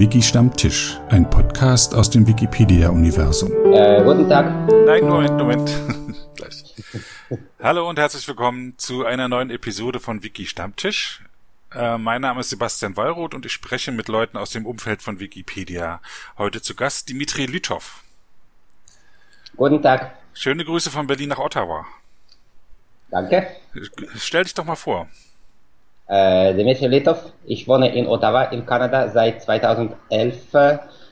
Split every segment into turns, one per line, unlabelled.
Wiki Stammtisch, ein Podcast aus dem Wikipedia-Universum.
Äh, guten Tag.
Nein, Moment, Moment. Gleich. Hallo und herzlich willkommen zu einer neuen Episode von Wiki Stammtisch. Äh, mein Name ist Sebastian Wallroth und ich spreche mit Leuten aus dem Umfeld von Wikipedia. Heute zu Gast Dimitri Lüthow.
Guten Tag.
Schöne Grüße von Berlin nach Ottawa.
Danke.
Stell dich doch mal vor.
Äh, Dimitri Litov. Ich wohne in Ottawa in Kanada seit 2011.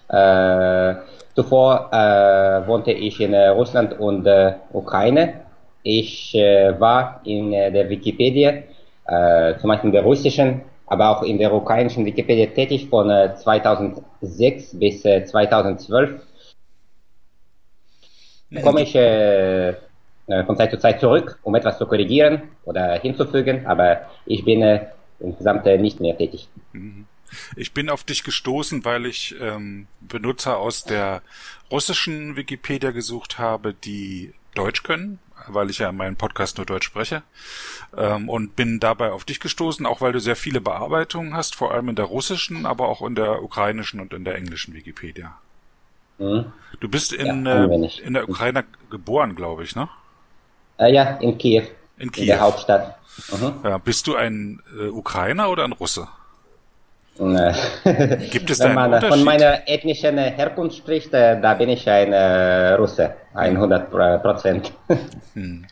Äh, zuvor äh, wohnte ich in äh, Russland und äh, Ukraine. Ich äh, war in der Wikipedia, zum Beispiel in der russischen, aber auch in der ukrainischen Wikipedia tätig von äh, 2006 bis äh, 2012. Komme ich von Zeit zu Zeit zurück, um etwas zu korrigieren oder hinzufügen, aber ich bin äh, insgesamt äh, nicht mehr tätig.
Ich bin auf dich gestoßen, weil ich ähm, Benutzer aus der russischen Wikipedia gesucht habe, die Deutsch können, weil ich ja in meinem Podcast nur Deutsch spreche. Ähm, und bin dabei auf dich gestoßen, auch weil du sehr viele Bearbeitungen hast, vor allem in der russischen, aber auch in der ukrainischen und in der englischen Wikipedia.
Mhm.
Du bist in,
Ja,
äh, in der Ukraine geboren, glaube ich, ne?
Äh, ja, in Kiew,
In
in
Kiew.
der Hauptstadt. Mhm.
Ja, bist du ein äh, Ukrainer oder ein Russe?
Äh,
Gibt es da
Wenn man äh, von meiner ethnischen äh, Herkunft spricht, äh, da bin ich ein äh, Russe, 100 Pro- Prozent.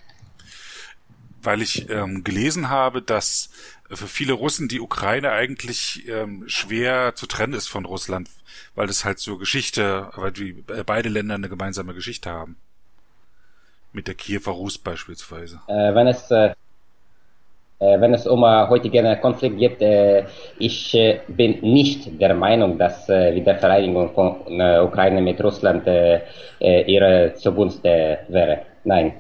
weil ich ähm, gelesen habe, dass für viele Russen die Ukraine eigentlich ähm, schwer zu trennen ist von Russland, weil das halt so Geschichte, weil die beide Länder eine gemeinsame Geschichte haben. Mit der Kiewer Rus beispielsweise.
äh, wenn es äh, äh, wenn es um äh, heutigen Konflikt geht, äh, ich äh, bin nicht der Meinung, dass äh, Wiedervereinigung von äh, Ukraine mit Russland äh, ihre zugunst wäre. Nein,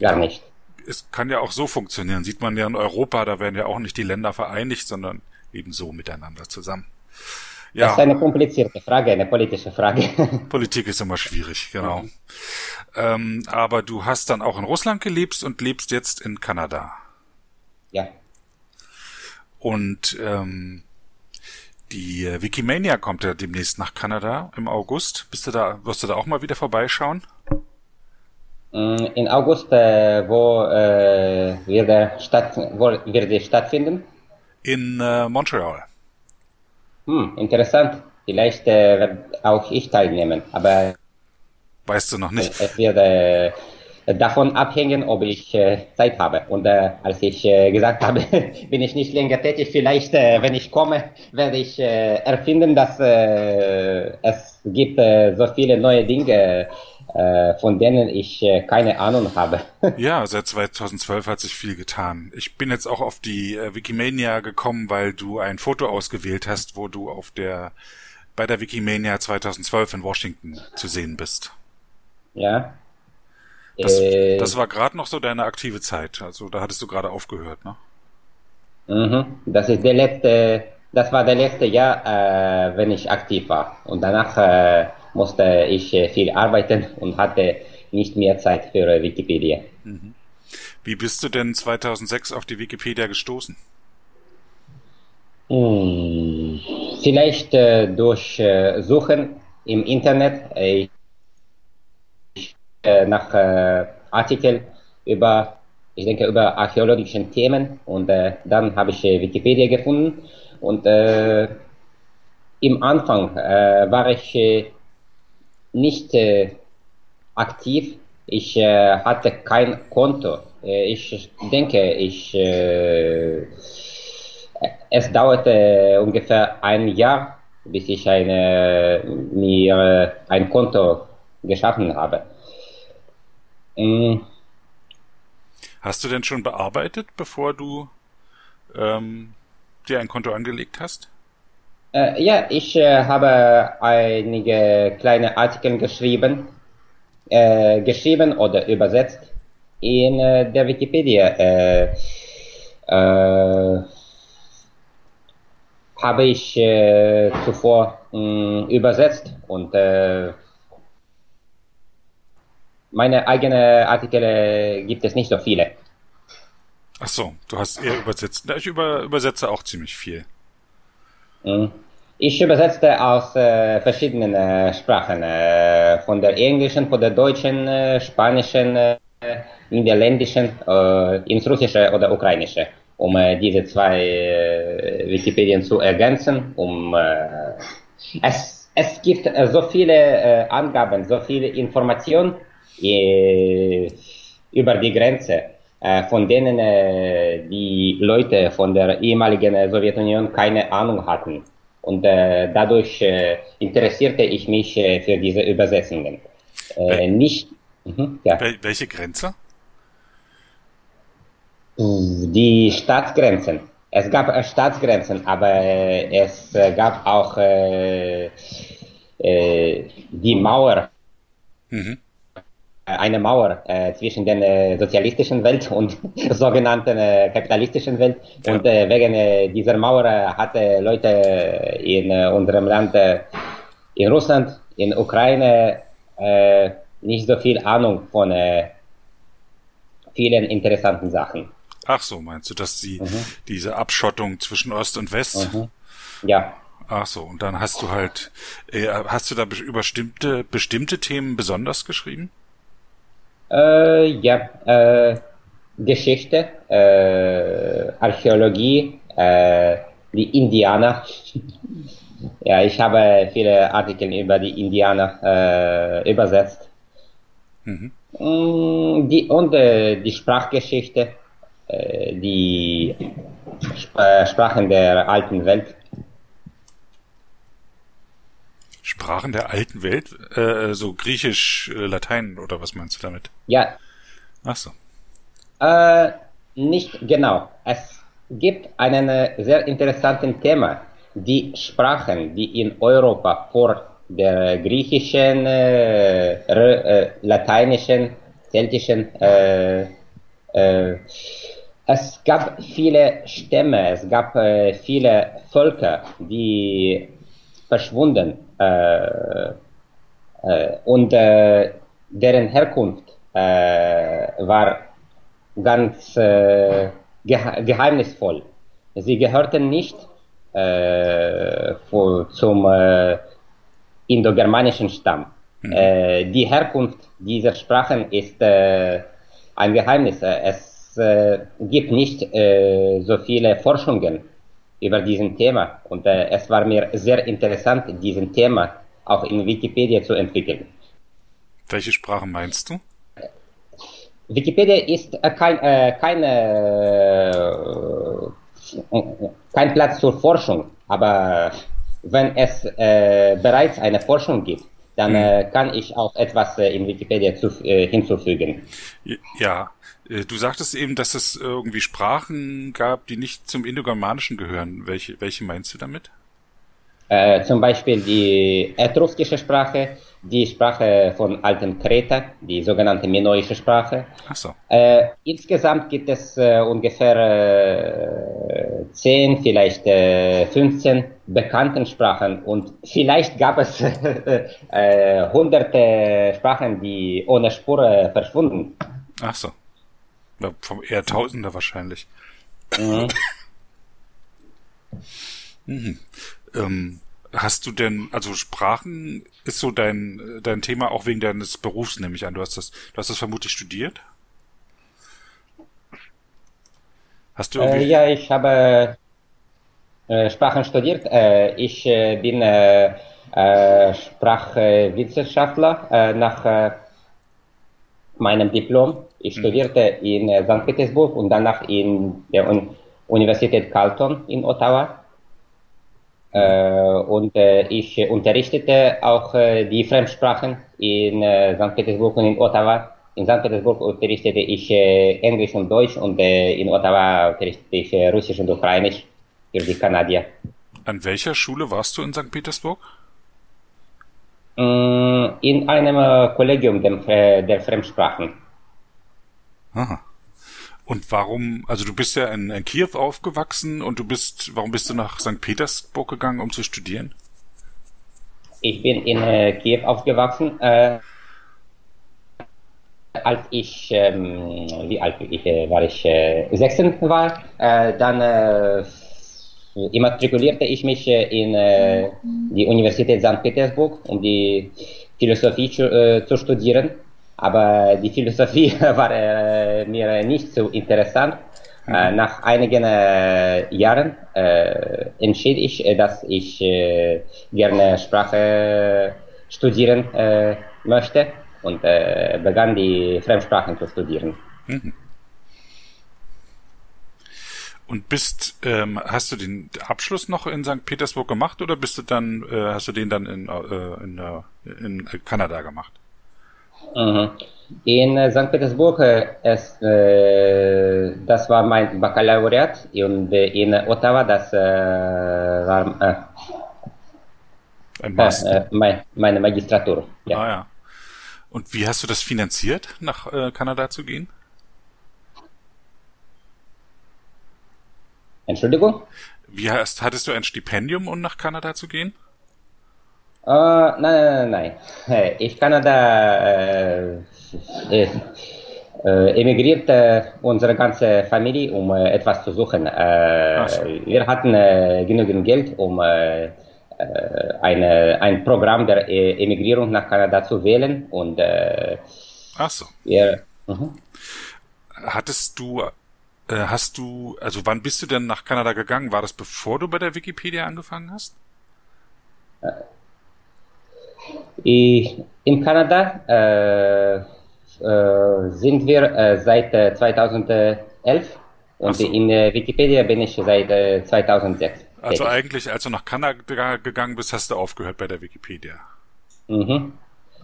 gar nicht.
Es kann ja auch so funktionieren. Sieht man ja in Europa, da werden ja auch nicht die Länder vereinigt, sondern eben so miteinander zusammen.
Das ist
Ja,
eine komplizierte Frage, eine politische Frage.
Politik ist immer schwierig, genau. Ähm, aber du hast dann auch in Russland gelebt und lebst jetzt in Kanada.
ja.
Und ähm, die Wikimania kommt ja demnächst nach Kanada im August. Bist du da, wirst du da auch mal wieder vorbeischauen?
Mm, In August, äh, wo, äh, wird er statt, wo wird er stattfinden?
In äh, Montreal.
Hm, interessant. Vielleicht äh, werde auch ich teilnehmen, aber
Weißt du noch nicht?
es wird äh, davon abhängen, ob ich äh, Zeit habe. Und äh, als ich äh, gesagt habe, bin ich nicht länger tätig, vielleicht, äh, wenn ich komme, werde ich äh, erfinden, dass äh, es gibt äh, so viele neue Dinge, äh, von denen ich äh, keine Ahnung habe.
Ja, seit 2012 hat sich viel getan. Ich bin jetzt auch auf die äh, Wikimania gekommen, weil du ein Foto ausgewählt hast, wo du auf der bei der Wikimania 2012 in Washington zu sehen bist.
Ja.
Das,
Äh,
das war gerade noch so deine aktive Zeit. Also da hattest du gerade aufgehört, ne?
Mhm. Das ist der letzte, das war der letzte Jahr, äh, wenn ich aktiv war. Und danach äh, musste ich äh, viel arbeiten und hatte nicht mehr Zeit für äh, Wikipedia.
Wie bist du denn 2006 auf die Wikipedia gestoßen?
Hm. Vielleicht äh, durch äh, Suchen im Internet äh, ich, äh, nach äh, Artikel über, ich denke, über archäologischen Themen und äh, dann habe ich äh, Wikipedia gefunden und äh, im Anfang äh, war ich äh, nicht äh, aktiv. Ich äh, hatte kein Konto. Äh, ich denke, ich äh, es dauerte ungefähr ein Jahr, bis ich eine, mir ein Konto geschaffen habe. Mm,
Hast du denn schon bearbeitet, bevor du ähm, dir ein Konto angelegt hast?
Äh, ja, ich äh, habe einige kleine Artikel geschrieben, äh, geschrieben oder übersetzt in äh, der Wikipedia. Äh, äh, habe ich zuvor mh, übersetzt und äh, meine eigenen Artikel äh, gibt es nicht so viele.
Ach so, du hast eher übersetzt. Ich über, übersetze auch ziemlich viel.
Mhm. Ich übersetzte aus äh, verschiedenen äh, Sprachen, äh, von der englischen, von der deutschen, äh, spanischen, äh, niederländischen, ins russische oder ukrainische, um diese zwei Wikipedien zu ergänzen. Um, es, es gibt so viele Angaben, so viele Informationen äh, über die Grenze, äh, von denen äh, die Leute von der ehemaligen Sowjetunion keine Ahnung hatten. Und äh, dadurch äh, interessierte ich mich äh, für diese Übersetzungen. Äh, nicht. Mhm, ja.
Wel welche Grenze?
Die Staatsgrenzen. Es gab Staatsgrenzen, aber es gab auch die Mauer,
Mhm.
Äh, eine Mauer äh, zwischen der äh, sozialistischen Welt und sogenannten äh, kapitalistischen Welt.
Ja.
Und wegen dieser Mauer hatte Leute in unserem Land, in Russland, in Ukraine, nicht so viel Ahnung von vielen interessanten Sachen.
Ach so, meinst du, dass sie
Mhm.
diese Abschottung zwischen Ost und West?
Mhm. Ja.
Ach so, und dann hast du halt, äh, hast du da be- über bestimmte, bestimmte Themen besonders geschrieben?
Äh, ja, äh, Geschichte, äh, Archäologie, äh, die Indianer. ja, ich habe viele Artikel über die Indianer äh, übersetzt.
Mhm.
Mm, Die, und äh, die Sprachgeschichte, äh, die Sp Sprachen der alten Welt.
Sprachen der alten Welt, äh, so Griechisch, äh, Latein oder was meinst du damit?
Ja,
Ach so.
Äh, nicht genau. Es gibt einen äh, sehr interessanten Thema. Die Sprachen, die in Europa vor der griechischen, äh, äh, lateinischen, keltischen, es gab viele Stämme, es gab äh, viele Völker, die verschwunden und äh, deren Herkunft äh, war ganz äh, gehe geheimnisvoll. Sie gehörten nicht äh, zum äh, indogermanischen Stamm. Äh, die Herkunft dieser Sprachen ist äh, ein Geheimnis. Äh, Es äh, gibt nicht äh, so viele Forschungen über diesen Thema und äh, es war mir sehr interessant, diesen Thema auch in Wikipedia zu entwickeln.
Welche Sprache meinst du?
Wikipedia ist äh, kein, äh, keine, äh, kein Platz zur Forschung, aber wenn es äh, bereits eine Forschung gibt, dann äh, kann ich auch etwas in Wikipedia zu, hinzufügen.
Ja, du sagtest eben, dass es irgendwie Sprachen gab, die nicht zum Indogermanischen gehören. Welche, welche meinst du damit?
Äh, zum Beispiel die etruskische Sprache, die Sprache von alten Kreta, die sogenannte minoische Sprache.
Ach so.
Äh, insgesamt gibt es äh, ungefähr äh, 10, vielleicht äh, 15 bekannten Sprachen und vielleicht gab es äh, hunderte Sprachen, die ohne Spur äh, verschwunden.
Ach so. Ja, vom eher Tausender wahrscheinlich.
Mhm.
Mhm. Ähm, hast du denn, also Sprachen ist so dein, dein Thema auch wegen deines Berufs, nehme ich an. Du hast das, du hast das vermutlich studiert? Hast du
Äh,
irgendwie,
ja, ich habe äh, Sprachen studiert. Äh, ich äh, bin äh, äh, Sprachwissenschaftler äh, nach äh, meinem Diplom. Ich studierte in äh, St. Petersburg und danach in der Un Universität Carleton in Ottawa. Äh, und äh, ich unterrichtete auch die Fremdsprachen in St. Petersburg und in Ottawa. In St. Petersburg unterrichtete ich Englisch und Deutsch und in Ottawa unterrichtete ich Russisch und Ukrainisch für die Kanadier.
an welcher Schule warst du in St. Petersburg?
Mm, In einem Kollegium der Fremdsprachen.
Aha. Und warum, also du bist ja in, in Kiew aufgewachsen und du bist, warum bist du nach St. Petersburg gegangen, um zu studieren?
Ich bin in äh, Kiew aufgewachsen. Äh, als ich, ähm, wie alt ich, äh, war ich, äh, 16 war, äh, dann äh, immatrikulierte ich mich in die Universität St. Petersburg, um die Philosophie zu, zu studieren. Aber die Philosophie war mir nicht so interessant. Mhm. nach einigen Jahren entschied ich, dass ich gerne Sprache studieren möchte und begann die Fremdsprachen zu studieren. Mhm.
Und bist, ähm, hast du den Abschluss noch in St. Petersburg gemacht oder bist du dann, äh, hast du den dann in, äh, in, äh, in Kanada gemacht?
Mhm. In äh, St. Petersburg, äh, es, äh, das war mein Baccalaureat und in Ottawa, das war. Mein, meine Magistratur.
Ja. Ah ja. Und wie hast du das finanziert, nach Kanada zu gehen?
Entschuldigung?
Wie hast, hattest du ein Stipendium, um nach Kanada zu gehen?
Uh, nein, nein, nein, nein. Ich Kanada äh, äh, äh, emigrierte unsere ganze Familie, um äh, etwas zu suchen. Äh, so. Wir hatten äh, genügend Geld, um äh, äh eine, ein Programm der äh, Emigrierung nach Kanada zu wählen. Und, äh,
Ach so.
Wir, uh
Hattest du äh, hast du, also wann bist du denn nach Kanada gegangen? War das bevor du bei der Wikipedia angefangen hast?
In Kanada äh, äh, sind wir äh, seit 2011 äh, und so. in Wikipedia bin ich seit 2006.
Also eigentlich, als du nach Kanada gegangen bist, hast du aufgehört bei der Wikipedia.
Mhm.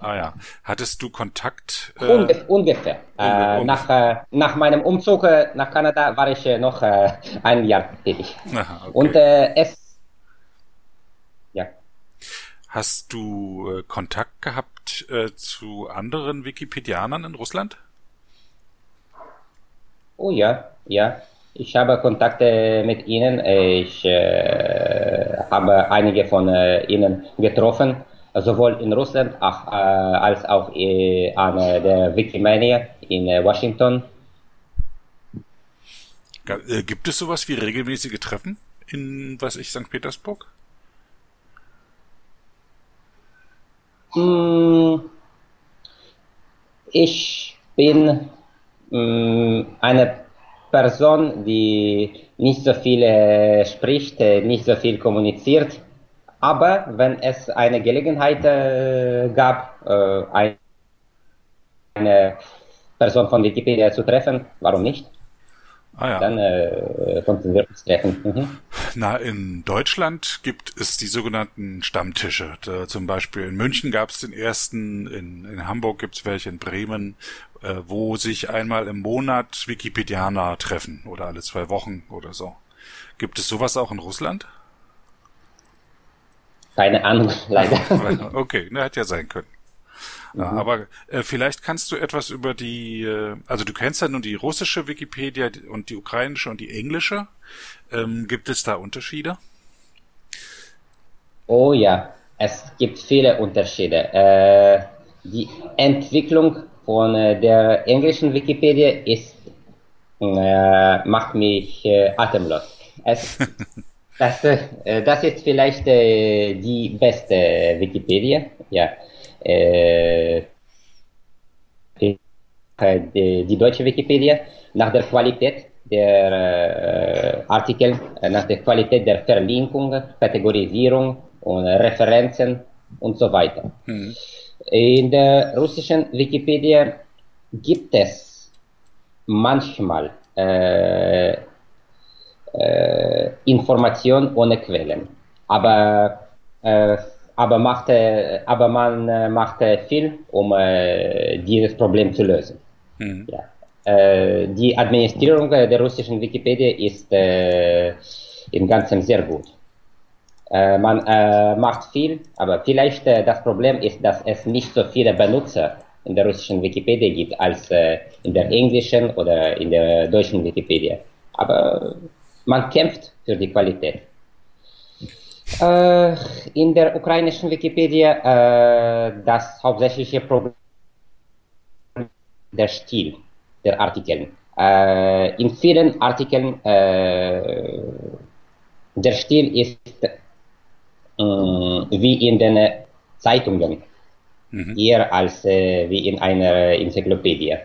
Ah ja. Hattest du Kontakt?
Äh, Unge ungefähr. Äh, nach, äh, nach meinem Umzug nach Kanada war ich noch ein Jahr tätig. Aha, okay. Und es.
Hast du Kontakt gehabt zu anderen Wikipedianern in Russland?
Oh ja, ja. Ich habe Kontakte mit ihnen. Ich habe einige von ihnen getroffen sowohl in Russland ach, äh, als auch äh, an der Wikimania in äh, Washington.
Äh, gibt es sowas wie regelmäßige Treffen in, was ich, St. Petersburg?
Ich bin hm, eine Person, die nicht so viel spricht, äh, nicht so viel kommuniziert. Aber wenn es eine Gelegenheit äh, gab, äh, eine Person von Wikipedia zu treffen, warum nicht?
Ah, ja.
Dann äh, konnten wir uns treffen. Mhm.
Na, in Deutschland gibt es die sogenannten Stammtische. Da, zum Beispiel in München gab es den ersten, in, in Hamburg gibt es welche, in Bremen, äh, wo sich einmal im Monat Wikipedianer treffen oder alle zwei Wochen oder so. Gibt es sowas auch in Russland?
Keine Ahnung, leider.
Okay, ne, hätte ja sein können. Mhm. aber äh, vielleicht kannst du etwas über die, äh, also du kennst ja nur die russische Wikipedia und die ukrainische und die englische. Ähm, gibt es da Unterschiede?
Oh ja, es gibt viele Unterschiede. Äh, die Entwicklung von äh, der englischen Wikipedia ist äh, macht mich äh, atemlos. Es Das, äh, das ist vielleicht äh, die beste Wikipedia. Ja. Die, die, deutsche Wikipedia nach der Qualität der äh, Artikel, äh, nach der Qualität der Verlinkung, Kategorisierung und Referenzen und so weiter. Mhm. In der russischen Wikipedia gibt es manchmal äh, äh, Information ohne Quellen. Aber, äh, aber, macht, aber man äh, macht viel, um äh, dieses Problem zu lösen. Mhm. Ja. Äh, die Administrierung der russischen Wikipedia ist äh, im Ganzen sehr gut. man macht viel, aber vielleicht das Problem ist, dass es nicht so viele Benutzer in der russischen Wikipedia gibt als in der englischen oder in der deutschen Wikipedia. Aber man kämpft für die Qualität. Äh, in der ukrainischen Wikipedia äh, das hauptsächliche Problem der Stil der Artikel. Äh, in vielen Artikeln äh, der Stil ist äh, wie in den Zeitungen, mhm. eher als äh, wie in einer Enzyklopädie.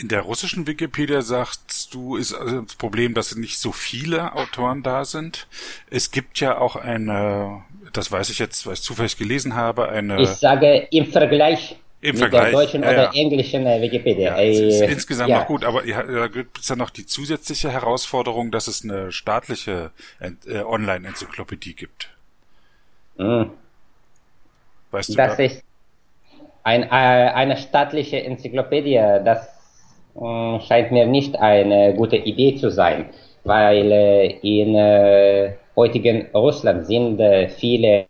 In der russischen Wikipedia sagst du, ist also das Problem, dass nicht so viele Autoren da sind. Es gibt ja auch eine, das weiß ich jetzt, weil ich zufällig gelesen habe, eine.
Ich sage im Vergleich
im mit Vergleich,
der deutschen ja, oder ja. englischen äh, Wikipedia.
Ja, ist äh, insgesamt ja. noch gut, aber da gibt es ja noch die zusätzliche Herausforderung, dass es eine staatliche äh, Online-Enzyklopädie gibt.
Mhm. Weißt du das? Das ist ein, eine staatliche Enzyklopädie, das scheint mir nicht eine gute Idee zu sein, weil in heutigen Russland sind viele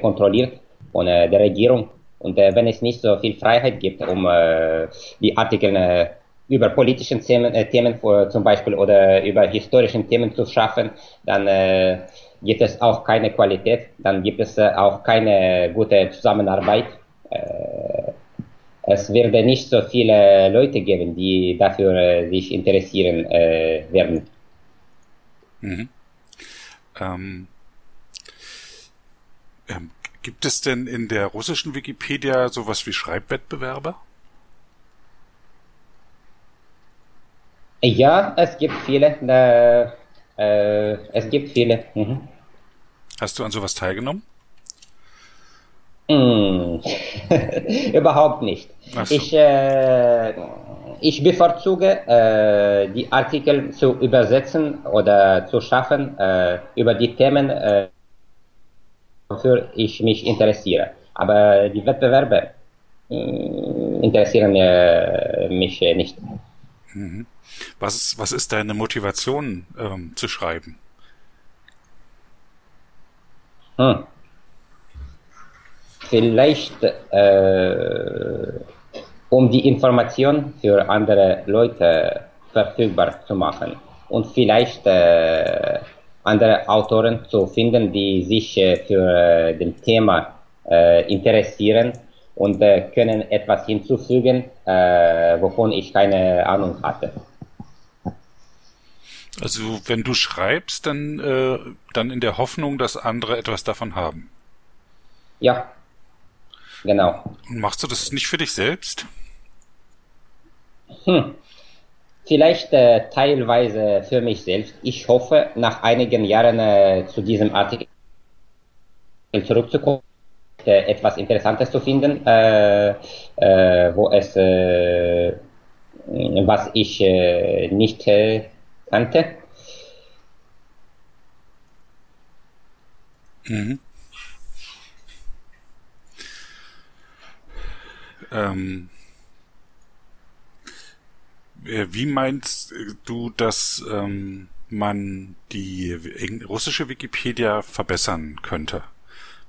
kontrolliert von der Regierung. Und wenn es nicht so viel Freiheit gibt, um die Artikel über politische Themen, Themen zum Beispiel oder über historische Themen zu schaffen, dann gibt es auch keine Qualität, dann gibt es auch keine gute Zusammenarbeit es werde nicht so viele Leute geben, die dafür äh, sich interessieren äh, werden.
Mhm. Ähm, ähm, gibt es denn in der russischen Wikipedia sowas wie Schreibwettbewerbe?
Ja, es gibt viele. Äh, äh, es gibt viele. Mhm.
Hast du an sowas teilgenommen?
Mm. Überhaupt nicht. So. Ich, äh, ich bevorzuge äh, die Artikel zu übersetzen oder zu schaffen äh, über die Themen, äh, wofür ich mich interessiere. Aber die Wettbewerbe äh, interessieren mich nicht.
Mhm. Was, ist, was ist deine Motivation ähm, zu schreiben?
Hm vielleicht äh, um die Information für andere Leute verfügbar zu machen und vielleicht äh, andere Autoren zu finden, die sich äh, für äh, das Thema äh, interessieren und äh, können etwas hinzufügen, wovon ich keine Ahnung hatte.
Also wenn du schreibst, dann, dann in der Hoffnung, dass andere etwas davon haben.
Ja, Genau.
Machst du das nicht für dich selbst?
Hm. Vielleicht äh, teilweise für mich selbst. Ich hoffe, nach einigen Jahren äh, zu diesem Artikel zurückzukommen, äh, etwas Interessantes zu finden, äh, äh, wo es, äh, was ich nicht kannte. Mhm.
Ähm, äh, wie meinst du, dass ähm, man die russische Wikipedia verbessern könnte?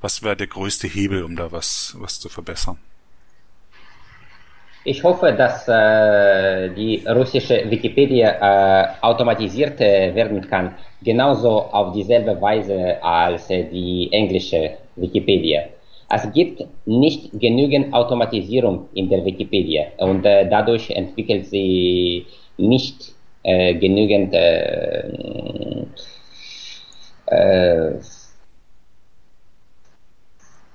Was wäre der größte Hebel, um da was, was zu verbessern?
Ich hoffe, dass äh, die russische Wikipedia äh, automatisiert äh, werden kann, genauso auf dieselbe Weise als äh, die englische Wikipedia. Es gibt nicht genügend Automatisierung in der Wikipedia und äh, dadurch entwickelt sie nicht äh, genügend äh, äh,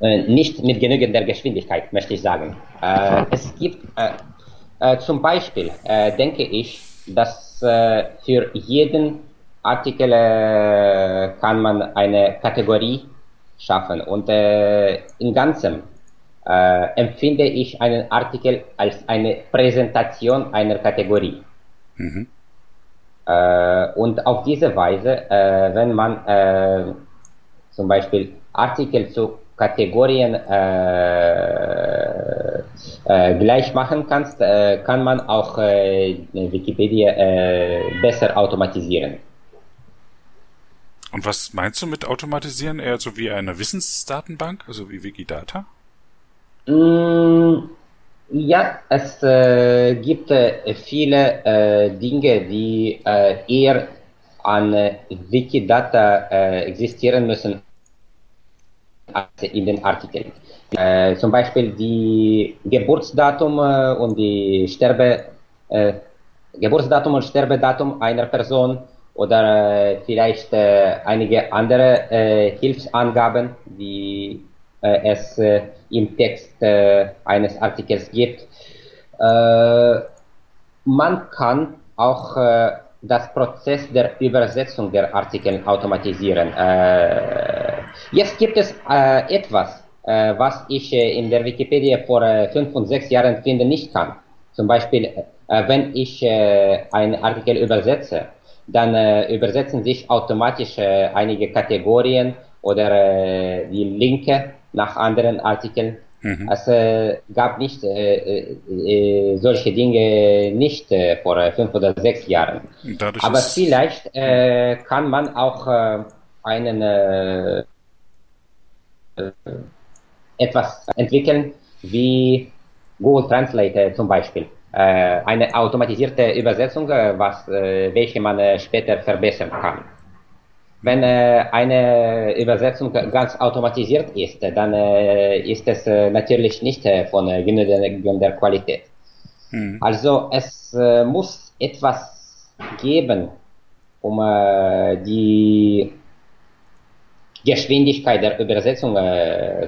äh nicht mit genügender Geschwindigkeit, möchte ich sagen. Es gibt zum Beispiel, denke ich, dass für jeden Artikel kann man eine Kategorie schaffen. Und äh, im Ganzen äh, empfinde ich einen Artikel als eine Präsentation einer Kategorie. Mhm. Äh, und auf diese Weise, äh, wenn man äh, zum Beispiel Artikel zu Kategorien äh, äh, gleich machen kannst, äh, kann man auch äh, Wikipedia äh, besser automatisieren.
Und was meinst du mit automatisieren? Eher so wie eine Wissensdatenbank, also wie Wikidata?
Mm, ja, es äh, gibt äh, viele äh, Dinge, die äh, eher an äh, Wikidata äh, existieren müssen als in den Artikeln. zum Beispiel die Geburtsdatum und die Sterbe Geburtsdatum und Sterbedatum einer Person oder äh, vielleicht äh, einige andere äh, Hilfsangaben, die äh, es äh, im Text äh, eines Artikels gibt. Äh, man kann auch äh, das Prozess der Übersetzung der Artikel automatisieren. Äh, jetzt gibt es äh, etwas, äh, was ich äh, in der Wikipedia vor äh, fünf und sechs Jahren finden nicht kann. Zum Beispiel, äh, wenn ich äh, einen Artikel übersetze, dann äh, übersetzen sich automatisch äh, einige Kategorien oder äh, die Linke nach anderen Artikeln. Mhm. Es äh, gab nicht äh, äh, solche Dinge nicht vor fünf oder sechs Jahren. Dadurch Aber vielleicht kann man auch einen etwas entwickeln wie Google Translate zum Beispiel. Äh, eine automatisierte Übersetzung, äh, was, äh, welche man später verbessern kann. Wenn eine Übersetzung ganz automatisiert ist, dann ist es natürlich nicht von genügender Qualität. Mhm. Also es muss etwas geben, um die Geschwindigkeit der Übersetzung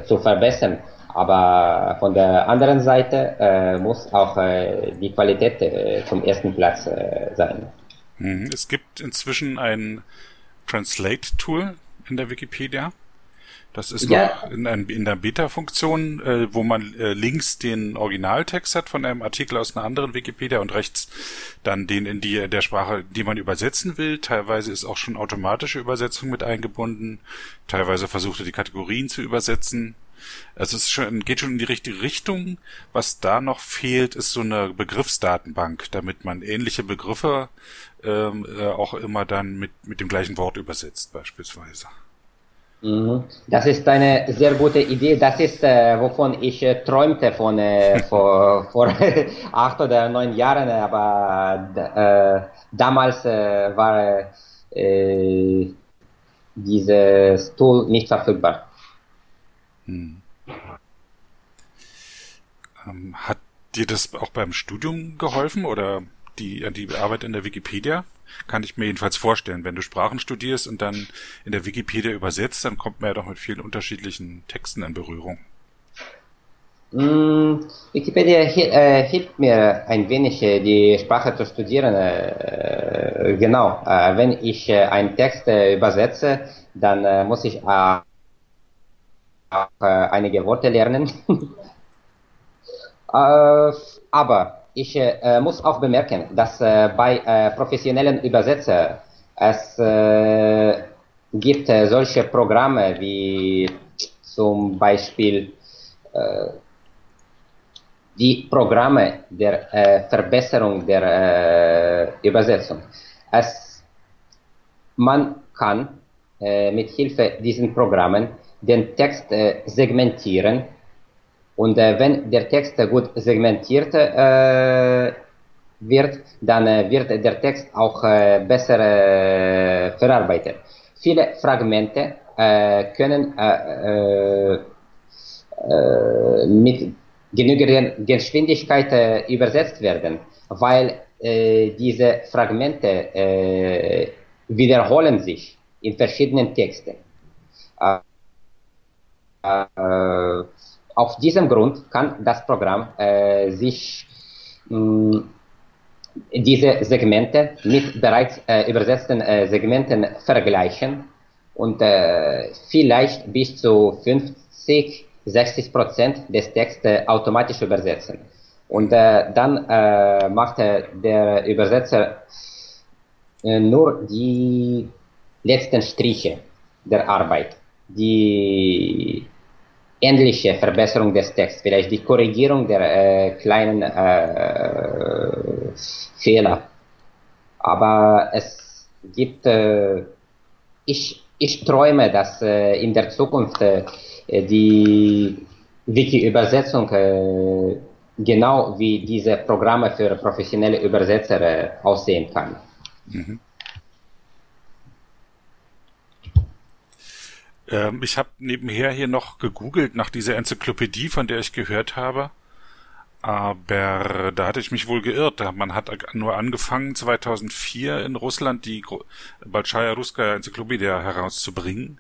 zu verbessern. Aber von der anderen Seite äh, muss auch äh, die Qualität äh, zum ersten Platz äh, sein.
Mhm. Es gibt inzwischen ein Translate-Tool in der Wikipedia. Das ist ja. noch in, in der Beta-Funktion, äh, wo man äh, links den Originaltext hat von einem Artikel aus einer anderen Wikipedia und rechts dann den in die der Sprache, die man übersetzen will. Teilweise ist auch schon automatische Übersetzung mit eingebunden. Teilweise versucht er die Kategorien zu übersetzen. Also es schon, geht schon in die richtige Richtung. Was da noch fehlt, ist so eine Begriffsdatenbank, damit man ähnliche Begriffe ähm, äh, auch immer dann mit, mit dem gleichen Wort übersetzt, beispielsweise.
Mhm. Das ist eine sehr gute Idee. Das ist, äh, wovon ich äh, träumte von äh, vor, vor acht oder neun Jahren, aber äh, damals äh, war äh, dieses Tool nicht verfügbar. Hm.
Ähm, hat dir das auch beim Studium geholfen oder die, die Arbeit in der Wikipedia? Kann ich mir jedenfalls vorstellen. Wenn du Sprachen studierst und dann in der Wikipedia übersetzt, dann kommt man ja doch mit vielen unterschiedlichen Texten in Berührung.
Mm, Wikipedia äh, hilft mir ein wenig, äh, die Sprache zu studieren. Äh, genau, äh, wenn ich äh, einen Text äh, übersetze, dann muss ich auch äh, einige Worte lernen. äh, aber ich äh, muss auch bemerken, dass äh, bei äh, professionellen Übersetzern es äh, gibt solche Programme wie zum Beispiel die Programme der Verbesserung der Übersetzung. Es, man kann mit Hilfe diesen Programmen den Text äh, segmentieren. Und äh, wenn der Text gut segmentiert äh, wird, dann äh, wird der Text auch äh, besser äh, verarbeitet. Viele Fragmente können mit genügender Geschwindigkeit übersetzt werden, weil diese Fragmente wiederholen sich in verschiedenen Texten. Äh, auf diesem Grund kann das Programm äh, sich mh, diese Segmente mit bereits äh, übersetzten äh, Segmenten vergleichen und äh, vielleicht bis zu 50, 60 Prozent des Textes automatisch übersetzen. Und äh, dann macht der Übersetzer nur die letzten Striche der Arbeit, die ähnliche Verbesserung des Texts, vielleicht die Korrigierung der äh, kleinen äh, Fehler. Aber es gibt, äh, ich, ich träume, dass äh, in der Zukunft äh, die Wiki-Übersetzung äh, genau wie diese Programme für professionelle Übersetzer aussehen kann. Mhm.
Ähm, ich habe nebenher hier noch gegoogelt nach dieser Enzyklopädie, von der ich gehört habe. Aber da hatte ich mich wohl geirrt. Man hat nur angefangen, 2004 in Russland die Balchaya Ruskaya Enzyklopädie herauszubringen.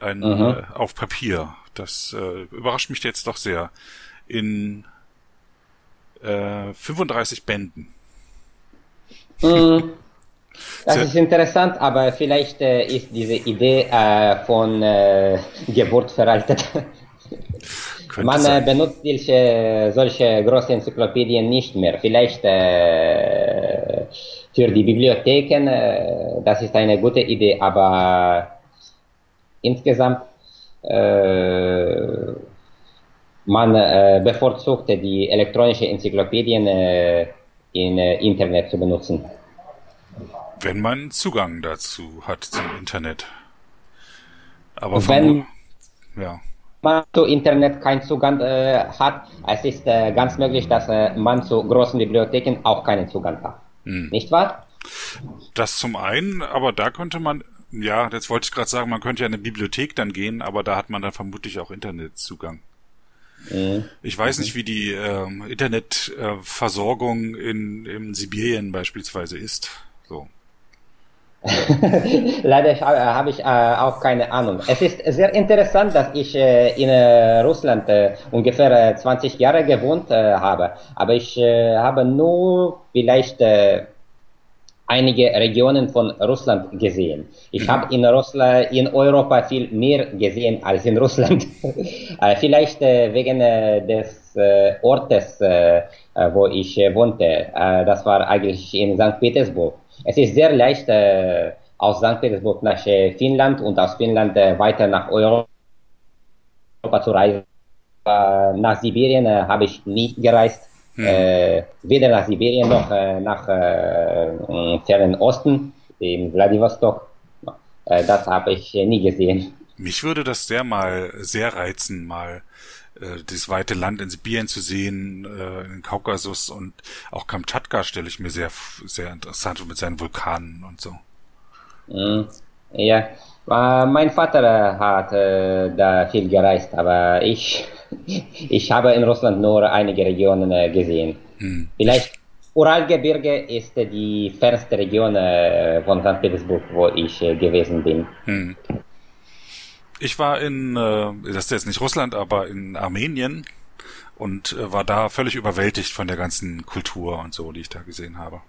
Ein, äh, auf Papier. Das äh, überrascht mich jetzt doch sehr. In äh, 35 Bänden.
Mhm. Das ist interessant, aber vielleicht äh, ist diese Idee äh, von äh, Geburt veraltet. Man äh, benutzt solche, solche große Enzyklopädien nicht mehr. Vielleicht äh, für die Bibliotheken, äh, das ist eine gute Idee, aber insgesamt man bevorzugte die elektronische Enzyklopädien im Internet zu benutzen.
Wenn man Zugang dazu hat zum Internet.
Aber wenn ja. man zu Internet keinen Zugang äh, hat, es ist äh, ganz möglich, dass äh, man zu großen Bibliotheken auch keinen Zugang hat. Hm. Nicht wahr?
Das zum einen, aber da könnte man, ja, jetzt wollte ich gerade sagen, man könnte ja in eine Bibliothek dann gehen, aber da hat man dann vermutlich auch Internetzugang. Mhm. Ich weiß nicht, wie die äh, Internetversorgung äh, in, in Sibirien beispielsweise ist. So.
Leider äh, habe ich äh, auch keine Ahnung. Es ist sehr interessant, dass ich äh, in äh, Russland äh, ungefähr 20 Jahre gewohnt äh, habe, aber ich habe nur vielleicht einige Regionen von Russland gesehen. Ich mhm. habe in Russland, in Europa viel mehr gesehen als in Russland. vielleicht wegen des Ortes, wo ich wohnte. das war eigentlich in St. Petersburg. Es ist sehr leicht, äh, aus St. Petersburg nach äh, Finnland und aus Finnland äh, weiter nach Europa zu reisen. Äh, nach Sibirien äh, habe ich nie gereist. Hm. Äh, weder nach Sibirien noch nach fernen Osten, in Vladivostok. das habe ich nie gesehen.
Mich würde das sehr mal sehr reizen, mal äh, das weite Land in Sibirien zu sehen, äh, in den Kaukasus und auch Kamtschatka stelle ich mir sehr, sehr interessant mit seinen Vulkanen und so.
Mhm. Ja, äh, mein Vater äh, hat äh, da viel gereist, aber ich, ich habe in Russland nur einige Regionen äh, gesehen. Hm. Vielleicht Uralgebirge ist die fernste Region von St. Petersburg, wo ich gewesen bin. Hm.
Ich war in, äh, das ist jetzt nicht Russland, aber in Armenien und äh, war da völlig überwältigt von der ganzen Kultur und so, die ich da gesehen habe.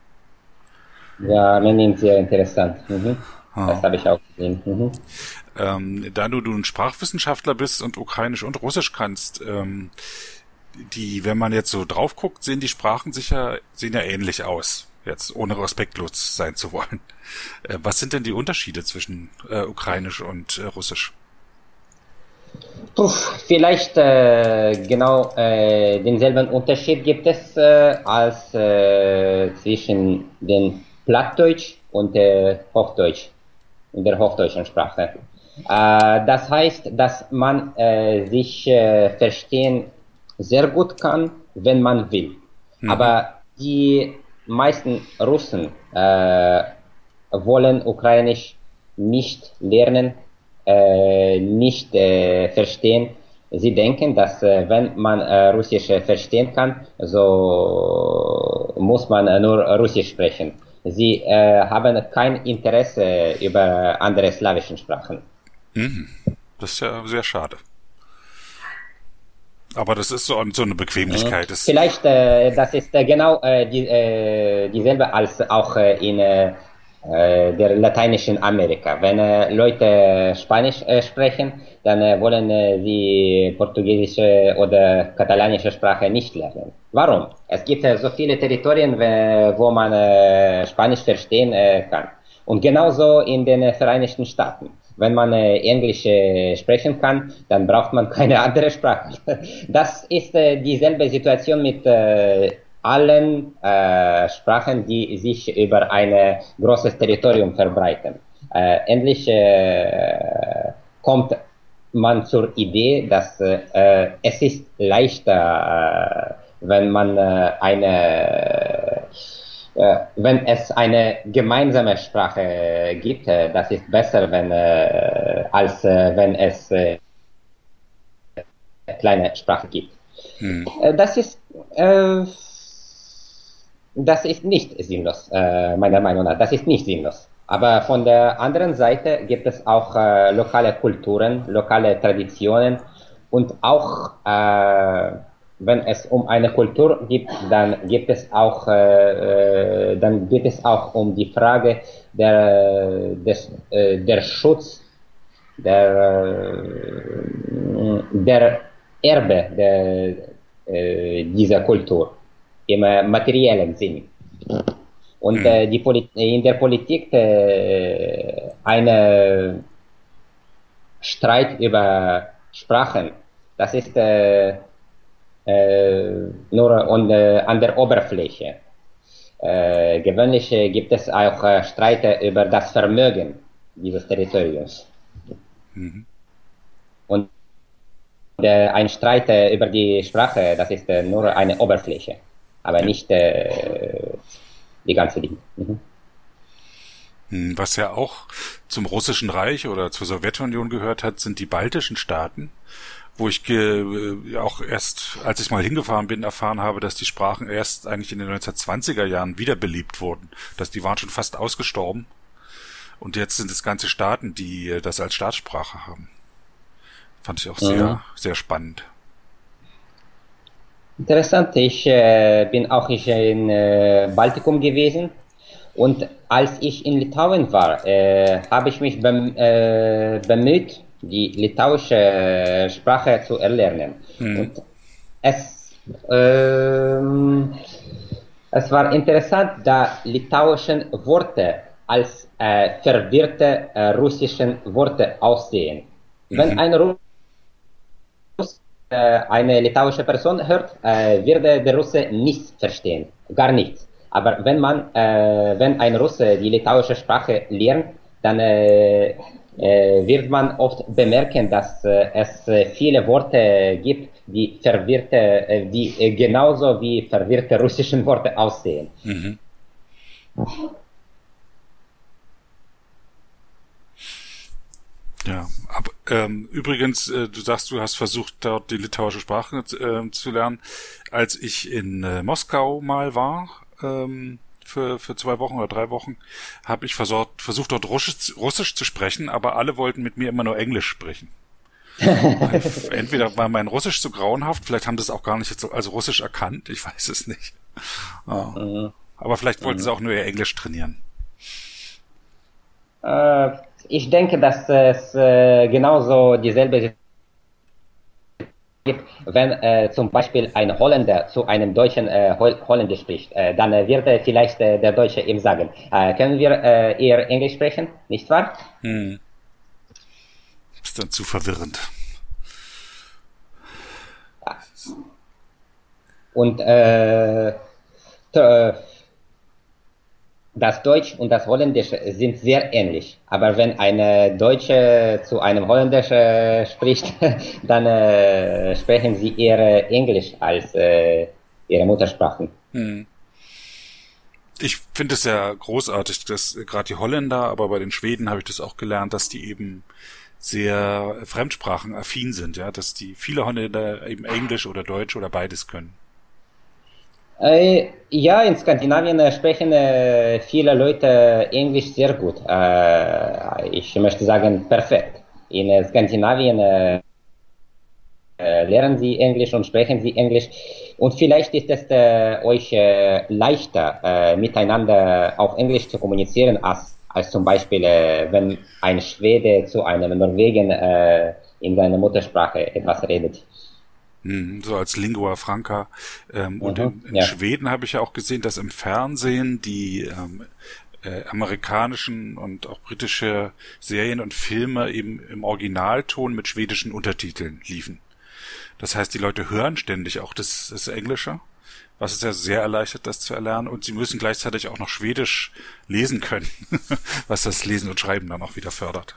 Ja, Armenien sehr interessant. Mhm. Ah. Das habe ich auch gesehen. Mhm.
Ähm, da du, du ein Sprachwissenschaftler bist und Ukrainisch und Russisch kannst, ähm, die, wenn man jetzt so drauf guckt, sehen die Sprachen sicher, sehen ja ähnlich aus. Jetzt ohne respektlos sein zu wollen. Äh, was sind denn die Unterschiede zwischen äh, Ukrainisch und äh, Russisch?
Puff, vielleicht äh, genau äh, denselben Unterschied gibt es äh, als äh, zwischen dem Plattdeutsch und der Hochdeutsch, in der hochdeutschen Sprache. Äh, das heißt, dass man äh, sich verstehen sehr gut kann, wenn man will. Mhm. Aber die meisten Russen wollen Ukrainisch nicht lernen, nicht äh, verstehen. Sie denken, dass äh, wenn man äh, Russisch äh, verstehen kann, so muss man äh, nur Russisch sprechen. Sie haben kein Interesse über andere slawischen Sprachen.
Mhm. Das ist ja sehr schade. Aber das ist so, so eine Bequemlichkeit.
Vielleicht, das ist genau die, dieselbe als auch in äh, der lateinischen Amerika. Wenn äh, Leute Spanisch äh, sprechen, dann äh, wollen äh, sie portugiesische oder katalanische Sprache nicht lernen. Warum? Es gibt äh, so viele Territorien, wo man Spanisch verstehen kann. Und genauso in den Vereinigten Staaten. Wenn man Englisch sprechen kann, dann braucht man keine andere Sprache. Das ist dieselbe Situation mit allen äh, Sprachen, die sich über ein großes Territorium verbreiten. Äh, endlich äh, kommt man zur Idee, dass äh, es ist leichter, äh, wenn man äh, eine wenn es eine gemeinsame Sprache gibt, das ist besser, wenn, als wenn es kleine Sprache gibt. Hm. Das ist Äh, das ist nicht sinnlos, äh, meiner Meinung nach. Das ist nicht sinnlos. Aber von der anderen Seite gibt es auch äh, lokale Kulturen, lokale Traditionen und auch, äh, wenn es um eine Kultur geht, dann gibt es auch, äh, äh, dann geht es auch um die Frage der, des, äh, der Schutz der, äh, der Erbe der, äh, dieser Kultur im materiellen Sinn. Und äh, die Poli in der Politik äh, eine Streit über Sprachen, das ist äh, äh, nur on, äh, an der Oberfläche. Äh, gewöhnlich gibt es auch äh, Streit über das Vermögen dieses Territoriums. Mhm. Und äh, ein Streit äh, über die Sprache, das ist äh, nur eine Oberfläche, aber nicht äh, die ganze Ding. Mhm.
Hm, was ja auch zum Russischen Reich oder zur Sowjetunion gehört hat, sind die baltischen Staaten, wo ich äh, auch erst, als ich mal hingefahren bin, erfahren habe, dass die Sprachen erst eigentlich in den 1920er Jahren wiederbelebt wurden. Dass die waren schon fast ausgestorben. Und jetzt sind es ganze Staaten, die äh, das als Staatssprache haben. Fand ich auch sehr, mhm. sehr spannend.
Interessant, ich äh, bin auch in äh, Baltikum gewesen und als ich in Litauen war, äh, habe ich mich bem, äh, bemüht, die litauische Sprache zu erlernen. Mhm. Und es, ähm, es war interessant, da litauischen Worte als äh, verwirrte äh, russischen Worte aussehen. Mhm. Wenn ein Russ äh, eine litauische Person hört, äh, würde der Russe nichts verstehen, gar nichts. Aber wenn man, äh, wenn ein Russe die litauische Sprache lernt, dann äh, äh, wird man oft bemerken, dass äh, es äh, viele Worte gibt, die verwirrte, äh, die äh, genauso wie verwirrte russischen Worte aussehen. Mhm.
Ja, ähm, übrigens, äh, du sagst, du hast versucht, dort die litauische Sprache äh, zu lernen. Als ich in äh, Moskau mal war, ähm, für, für zwei Wochen oder drei Wochen, habe ich versucht, versucht dort Russisch, Russisch zu sprechen, aber alle wollten mit mir immer nur Englisch sprechen. Entweder war mein Russisch zu grauenhaft, vielleicht haben das auch gar nicht jetzt als Russisch erkannt, ich weiß es nicht. Oh. Mhm. Aber vielleicht wollten mhm. sie auch nur ihr Englisch trainieren.
Äh, ich denke, dass es äh, genauso dieselbe gibt, wenn äh, zum Beispiel ein Holländer zu einem Deutschen äh, Holländisch spricht, äh, dann äh, wird äh, vielleicht äh, der Deutsche ihm sagen, äh, können wir äh, eher Englisch sprechen, nicht wahr? Hm.
Ist dann zu verwirrend.
Und äh, das Deutsch und das Holländische sind sehr ähnlich. Aber wenn eine Deutsche zu einem Holländische spricht, dann äh, sprechen sie eher Englisch als äh, ihre Muttersprachen. Hm.
Ich finde es ja großartig, dass gerade die Holländer, aber bei den Schweden habe ich das auch gelernt, dass die eben sehr fremdsprachenaffin sind, ja, dass die viele Holländer eben Englisch oder Deutsch oder beides können.
Äh, ja, in Skandinavien äh, sprechen äh, viele Leute Englisch sehr gut. Ich möchte sagen, perfekt. In Skandinavien lernen sie Englisch und sprechen sie Englisch. Und vielleicht ist es euch leichter, miteinander auf Englisch zu kommunizieren, als, als zum Beispiel, wenn ein Schwede zu einem Norwegen in seiner Muttersprache etwas redet.
Mhm, so als Lingua Franca. Ähm, und in, in ja. Schweden habe ich ja auch gesehen, dass im Fernsehen die ähm, äh, amerikanischen und auch britische Serien und Filme eben im Originalton mit schwedischen Untertiteln liefen. Das heißt, die Leute hören ständig auch das, das Englische, was es ja sehr erleichtert, das zu erlernen. Und sie müssen gleichzeitig auch noch Schwedisch lesen können, was das Lesen und Schreiben dann auch wieder fördert.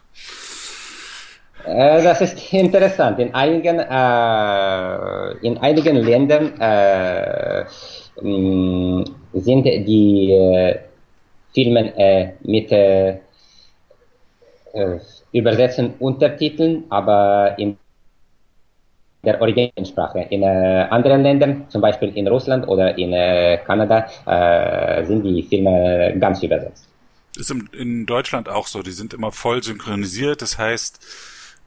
Äh, das ist interessant. In einigen, äh, in einigen Ländern äh, mh, sind die äh, Filme äh, mit äh, übersetzten Untertiteln, aber in der Originalsprache. In anderen Ländern, zum Beispiel in Russland oder in Kanada, sind die Filme ganz übersetzt.
Ist in Deutschland auch so. Die sind immer voll synchronisiert. Das heißt,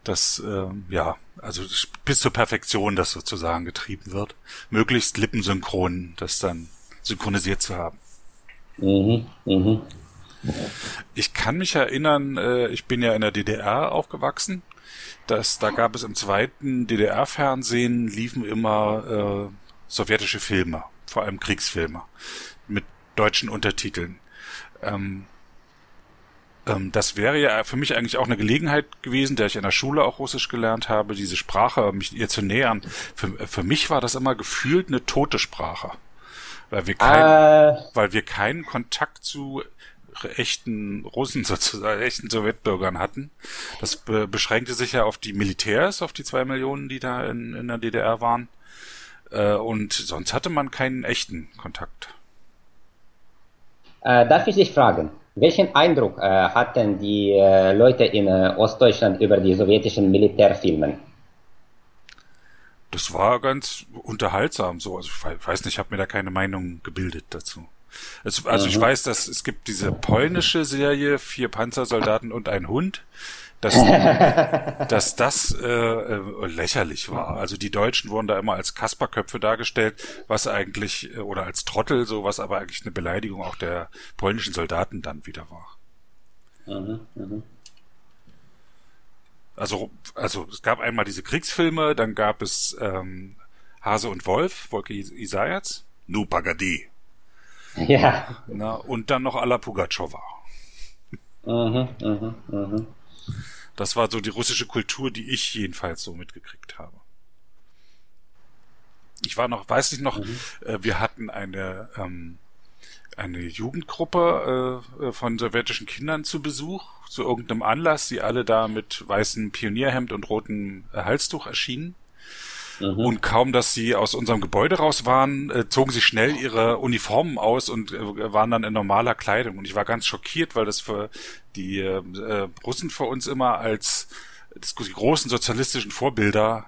dass äh, ja, also bis zur Perfektion das sozusagen getrieben wird. Möglichst lippensynchron, das dann synchronisiert zu haben. Mhm, mhm. Ich kann mich erinnern, äh, ich bin ja in der DDR aufgewachsen. Das, da gab es im zweiten DDR-Fernsehen liefen immer äh, sowjetische Filme, vor allem Kriegsfilme mit deutschen Untertiteln. Ähm, das wäre ja für mich eigentlich auch eine Gelegenheit gewesen, der ich in der Schule auch Russisch gelernt habe, diese Sprache mich ihr zu nähern. Für, für mich war das immer gefühlt eine tote Sprache, weil wir kein, äh. weil wir keinen Kontakt zu echten Russen sozusagen, echten Sowjetbürgern hatten. Das be beschränkte sich ja auf die Militärs, auf die zwei Millionen, die da in, in der DDR waren. Äh, und sonst hatte man keinen echten Kontakt.
Äh, darf ich dich fragen, welchen Eindruck äh, hatten die äh, Leute in äh, Ostdeutschland über die sowjetischen Militärfilme?
Das war ganz unterhaltsam so. Also ich weiß nicht, ich habe mir da keine Meinung gebildet dazu. Es, also mhm. ich weiß, dass es gibt diese polnische Serie, vier Panzersoldaten und ein Hund, dass, dass das äh, äh, lächerlich war. Also die Deutschen wurden da immer als Kasperköpfe dargestellt, was eigentlich, äh, oder als Trottel, so was aber eigentlich eine Beleidigung auch der polnischen Soldaten dann wieder war. Mhm, mh. Also, also es gab einmal diese Kriegsfilme, dann gab es ähm, Hase und Wolf, Wolke Isaias, Nu Pagadi. Ja. Na, und dann noch Alla Pugatschowa. Mhm, mhm, mhm. Das war so die russische Kultur, die ich jedenfalls so mitgekriegt habe. Ich war noch, weiß nicht noch, mhm. äh, wir hatten eine ähm, eine Jugendgruppe äh, von sowjetischen Kindern zu Besuch zu irgendeinem Anlass, die alle da mit weißem Pionierhemd und rotem äh, Halstuch erschienen. Mhm. Und kaum, dass sie aus unserem Gebäude raus waren, äh, zogen sie schnell ihre Uniformen aus und äh, waren dann in normaler Kleidung. Und ich war ganz schockiert, weil das für die äh, Russen für uns immer als die großen sozialistischen Vorbilder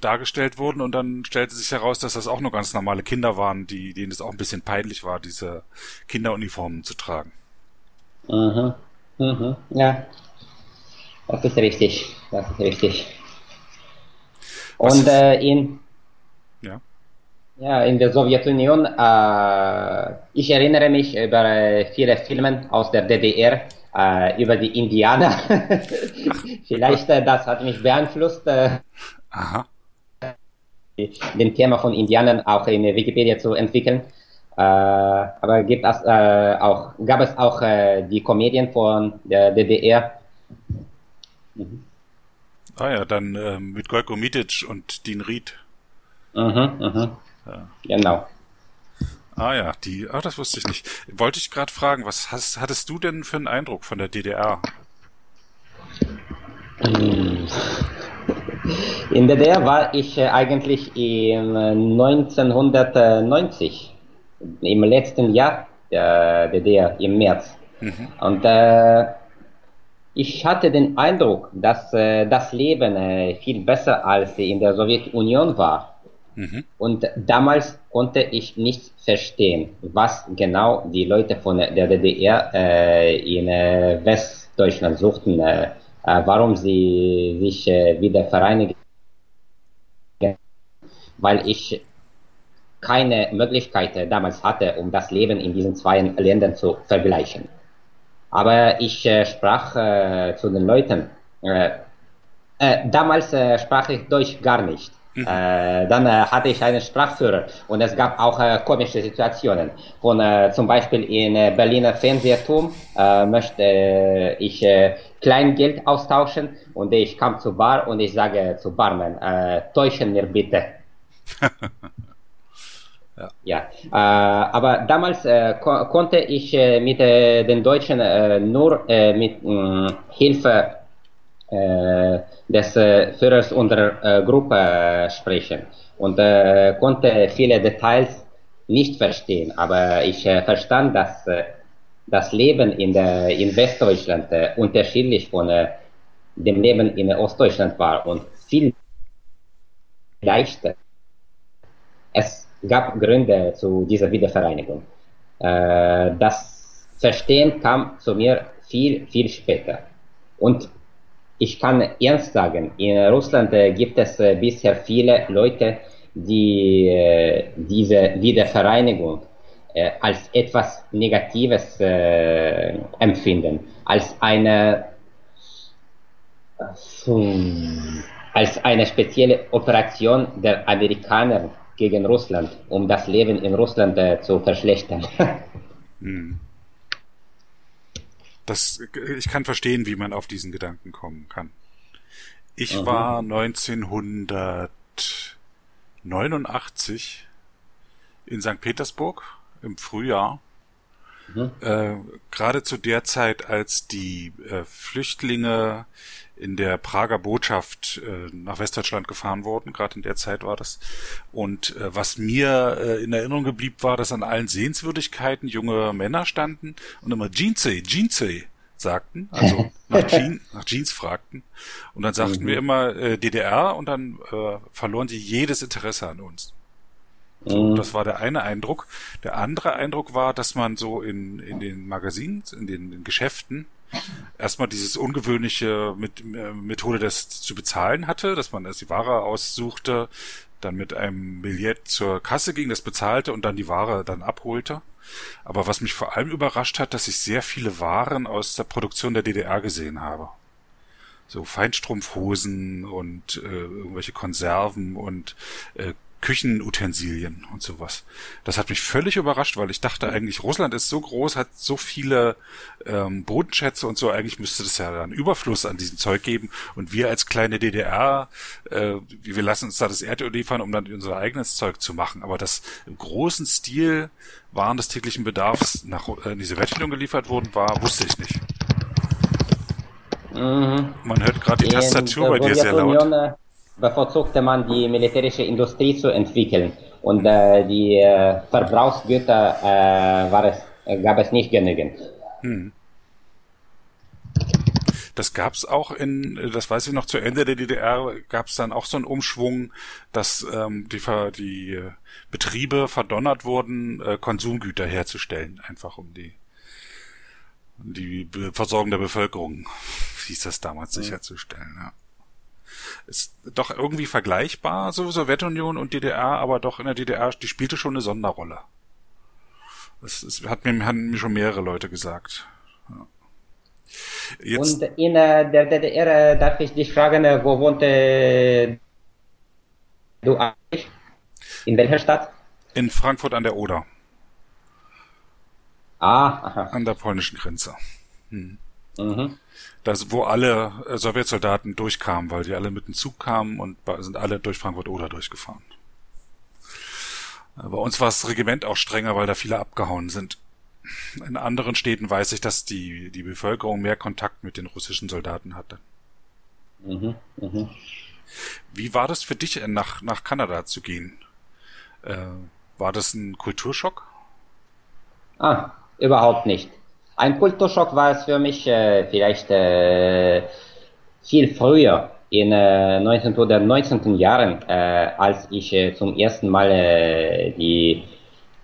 dargestellt wurden und dann stellte sich heraus, dass das auch nur ganz normale Kinder waren, die, denen es auch ein bisschen peinlich war, diese Kinderuniformen zu tragen.
Mhm. Mhm. Ja. Das ist richtig. Das ist richtig. Und äh, in, ja. ja, in der Sowjetunion, äh, ich erinnere mich über äh, viele Filme aus der DDR, äh, über die Indianer. Vielleicht, äh, das hat mich beeinflusst, äh, Aha. den Thema von Indianern auch in Wikipedia zu entwickeln. Äh, aber gibt es, auch, gab es auch die Komödien von der DDR.
Mhm. Ah ja, dann äh, mit Gojko Mitic und Dean Ried. Mhm, mhm. Ja. Genau. Ah ja, die, ah, das wusste ich nicht. Wollte ich gerade fragen, was hast, hattest du denn für einen Eindruck von der DDR?
In der DDR war ich äh, eigentlich im 1990, äh, im letzten Jahr der DDR, im März. Mhm. Und äh, ich hatte den Eindruck, dass äh, das Leben äh, viel besser als in der Sowjetunion war. Mhm. Und damals konnte ich nicht verstehen, was genau die Leute von der DDR äh, in äh, Westdeutschland suchten, äh, äh, warum sie sich wieder vereinigen, weil ich keine Möglichkeit damals hatte, um das Leben in diesen zwei Ländern zu vergleichen. Aber ich äh, sprach äh, zu den Leuten. Äh, äh damals äh, sprach ich Deutsch gar nicht. Mhm. Dann hatte ich einen Sprachführer und es gab auch komische Situationen. Von zum Beispiel in Berliner Fernsehturm möchte ich Kleingeld austauschen und ich kam zur Bar und ich sage zu Barman, täuschen mir bitte. Ja. Äh, aber damals äh, ko konnte ich äh, mit den Deutschen nur mit Hilfe des Führers unserer Gruppe sprechen und konnte viele Details nicht verstehen. Aber ich verstand, dass das Leben in, der, in Westdeutschland unterschiedlich von dem Leben in Ostdeutschland war und viel vielleicht, es gab Gründe zu dieser Wiedervereinigung. Äh, das Verstehen kam zu mir viel, viel später. Und ich kann ernst sagen, in Russland äh, gibt es äh, bisher viele Leute, die diese Wiedervereinigung als etwas Negatives empfinden, als eine als eine spezielle Operation der Amerikaner gegen Russland, um das Leben in Russland äh, zu verschlechtern. hm.
Das, ich kann verstehen, wie man auf diesen Gedanken kommen kann. Ich Aha. war 1989 in St. Petersburg im Frühjahr. Mhm. Äh, Gerade zu der Zeit, als die äh, Flüchtlinge in der Prager Botschaft äh, nach Westdeutschland gefahren wurden, gerade in der Zeit war das. Und äh, was mir äh, in Erinnerung geblieben war, dass an allen Sehenswürdigkeiten junge Männer standen und immer Jeansy, Jeansy sagten, also nach, Jean, nach Jeans fragten. Und dann sagten mhm. wir immer äh, DDR und dann äh, verloren sie jedes Interesse an uns. So, mhm. Das war der eine Eindruck. Der andere Eindruck war, dass man so in, in den Magazinen, in den in Geschäften erstmal dieses ungewöhnliche mit, äh, Methode, das zu bezahlen hatte, dass man erst die Ware aussuchte, dann mit einem Billett zur Kasse ging, das bezahlte und dann die Ware dann abholte. Aber was mich vor allem überrascht hat, dass ich sehr viele Waren aus der Produktion der DDR gesehen habe. So Feinstrumpfhosen und äh, irgendwelche Konserven und äh, Küchenutensilien und sowas. Das hat mich völlig überrascht, weil ich dachte eigentlich, Russland ist so groß, hat so viele ähm, Bodenschätze und so, eigentlich müsste das ja einen Überfluss an diesem Zeug geben. Und wir als kleine DDR, äh, wir lassen uns da das Erdöl liefern, um dann unser eigenes Zeug zu machen. Aber dass im großen Stil Waren des täglichen Bedarfs nach äh, in die Sowjetunion geliefert wurden, war, wusste ich nicht. Mhm. Man hört gerade die Tastatur bei dir sehr laut.
Bevorzugte man die militärische Industrie zu entwickeln und äh, die äh, Verbrauchsgüter äh, war es, äh, gab es nicht genügend. Hm.
Das gab es auch in, das weiß ich noch, zu Ende der DDR gab es dann auch so einen Umschwung, dass ähm, die, die äh, Betriebe verdonnert wurden, äh, Konsumgüter herzustellen, einfach um die, um die Versorgung der Bevölkerung, hieß das damals, sicherzustellen. Ja ist doch irgendwie vergleichbar, so Sowjetunion und DDR, aber doch in der DDR, die spielte schon eine Sonderrolle. Das, das hat, mir, haben mir schon mehrere Leute gesagt. Ja.
Jetzt, und in äh, der DDR äh, darf ich dich fragen, äh, wo wohnte du eigentlich? In welcher Stadt?
In Frankfurt an der Oder.
Ah, aha.
An der polnischen Grenze. Hm. Mhm das, wo alle äh, Sowjetsoldaten durchkamen, weil die alle mit dem Zug kamen und sind alle durch Frankfurt-Oder durchgefahren. Bei uns war das Regiment auch strenger, weil da viele abgehauen sind. In anderen Städten weiß ich, dass die, die Bevölkerung mehr Kontakt mit den russischen Soldaten hatte. Mhm, mh. Wie war das für dich, nach, nach Kanada zu gehen? Äh, war das ein Kulturschock?
Ah, überhaupt nicht. Ein Kulturschock war es für mich äh, vielleicht äh, viel früher, in äh, 19. oder 19. Jahren, äh, als ich äh, zum ersten Mal äh, die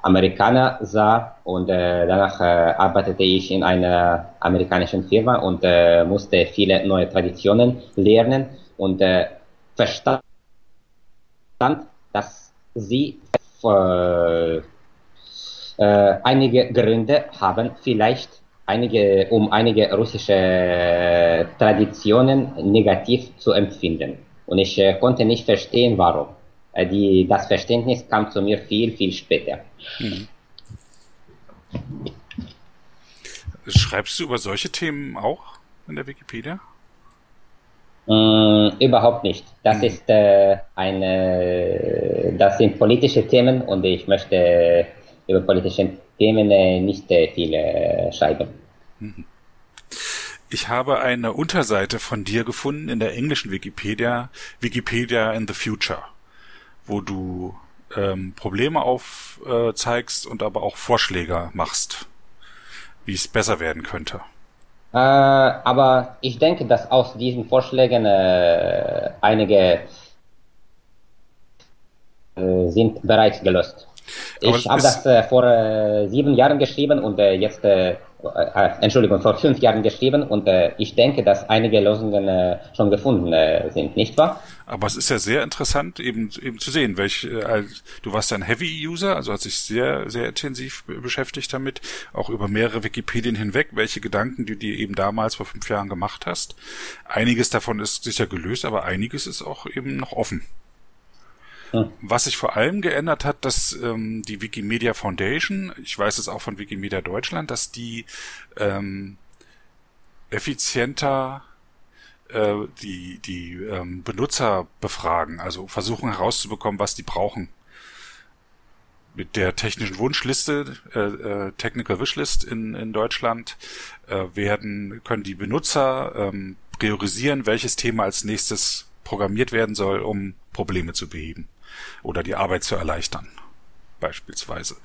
Amerikaner sah und äh, danach äh, arbeitete ich in einer amerikanischen Firma und äh, musste viele neue Traditionen lernen und äh, verstand, dass sie äh, äh, einige Gründe haben, vielleicht einige, um einige russische Traditionen negativ zu empfinden. Und ich äh, konnte nicht verstehen, warum. Äh, die, das Verständnis kam zu mir viel, viel später. Hm.
Schreibst du über solche Themen auch in der Wikipedia?
Mm, überhaupt nicht. Das hm. ist äh, eine, das sind politische Themen und ich möchte über politische Themen äh, nicht äh, viel äh, schreiben.
Ich habe eine Unterseite von dir gefunden in der englischen Wikipedia, Wikipedia in the Future, wo du ähm, Probleme aufzeigst äh, und aber auch Vorschläge machst, wie es besser werden könnte.
Äh, aber ich denke, dass aus diesen Vorschlägen äh, einige sind bereits gelöst. Ich habe das äh, vor äh, sieben Jahren geschrieben und äh, jetzt, äh, äh, Entschuldigung, vor fünf Jahren geschrieben und äh, ich denke, dass einige Lösungen schon gefunden sind, nicht wahr?
Aber es ist ja sehr interessant, eben, eben zu sehen, welch, du warst ein Heavy-User, also hast dich sehr, sehr intensiv beschäftigt damit, auch über mehrere Wikipedien hinweg, welche Gedanken du dir eben damals vor fünf Jahren gemacht hast. Einiges davon ist sicher gelöst, aber einiges ist auch eben noch offen. Was sich vor allem geändert hat, dass ähm, die Wikimedia Foundation, ich weiß es auch von Wikimedia Deutschland, dass die ähm, effizienter äh, die, die ähm, Benutzer befragen, also versuchen herauszubekommen, was die brauchen. Mit der technischen Wunschliste, äh, äh, Technical Wishlist in, in Deutschland, äh, werden, können die Benutzer ähm, priorisieren, welches Thema als nächstes programmiert werden soll, um Probleme zu beheben oder die Arbeit zu erleichtern beispielsweise.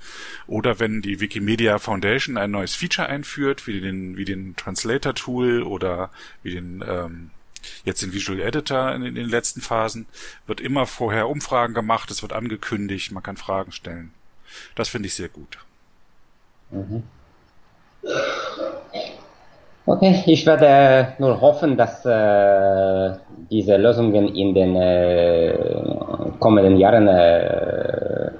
Oder wenn die Wikimedia Foundation ein neues Feature einführt, wie den, wie den Translator Tool oder wie den ähm, jetzt den Visual Editor in, in, den letzten Phasen, wird immer vorher Umfragen gemacht, es wird angekündigt, man kann Fragen stellen. Das finde ich sehr gut. Mhm.
Okay, ich werde nur hoffen, dass äh, diese Lösungen in den äh, kommenden Jahren äh,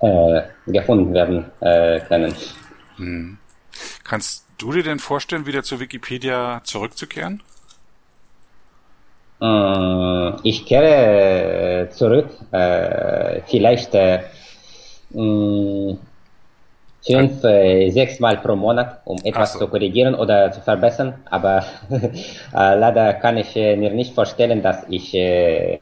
äh gefunden werden äh, können. Hm.
Kannst du dir denn vorstellen, wieder zur Wikipedia zurückzukehren?
Ich kehre zurück, vielleicht hm, fünf, äh, sechs Mal pro Monat, um etwas so. zu korrigieren oder zu verbessern. Aber äh, leider kann ich äh, mir nicht vorstellen, dass ich äh,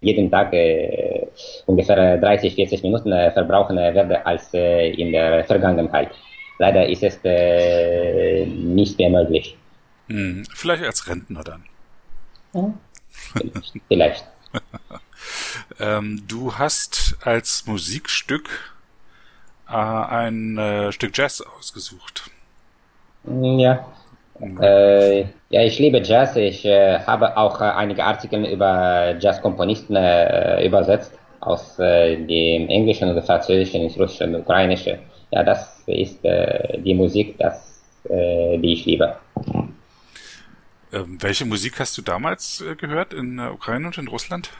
jeden Tag äh, ungefähr 30, 40 Minuten äh, verbrauchen werde als in der Vergangenheit. Leider ist es nicht mehr möglich.
Hm, vielleicht als Rentner dann.
Ja, vielleicht.
ähm, du hast als Musikstück äh, ein äh, Stück Jazz ausgesucht.
Ja. Äh, ja, ich liebe Jazz. Ich äh, habe auch äh, einige Artikel über Jazzkomponisten äh, übersetzt aus dem Englischen oder Französischen ins Russische und Ukrainische. Ja, das ist die Musik, das, die ich liebe.
Ähm, welche Musik hast du damals gehört in der Ukraine und in Russland?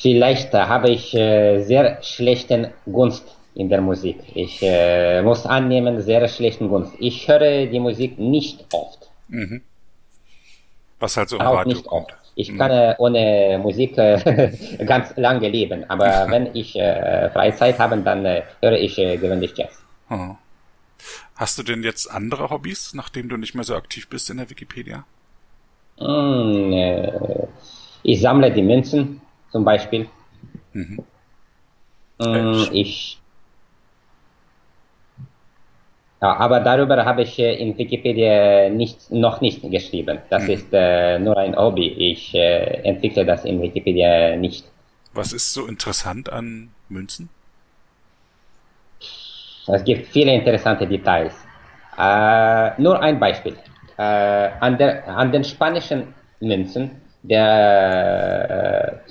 Vielleicht habe ich äh, sehr schlechten Gunst in der Musik. Ich äh, muss annehmen, sehr schlechten Gunst. Ich höre die Musik nicht oft. Mhm.
Was halt so im Radio
nicht kommt. Oft. Ich mhm. kann äh, ohne Musik ganz lange leben, aber wenn ich Freizeit habe, dann höre ich gewöhnlich Jazz. Oh.
Hast du denn jetzt andere Hobbys, nachdem du nicht mehr so aktiv bist in der Wikipedia?
Mm, ich sammle die Münzen zum Beispiel. Mhm. Ähm, ich. Ja, aber darüber habe ich äh, in Wikipedia nicht, noch nicht geschrieben. Das mhm. ist äh, nur ein Hobby. Ich äh, entwickle das in Wikipedia nicht.
Was ist so interessant an Münzen?
Es gibt viele interessante Details. Äh, nur ein Beispiel. Äh, an, der, an den spanischen Münzen, der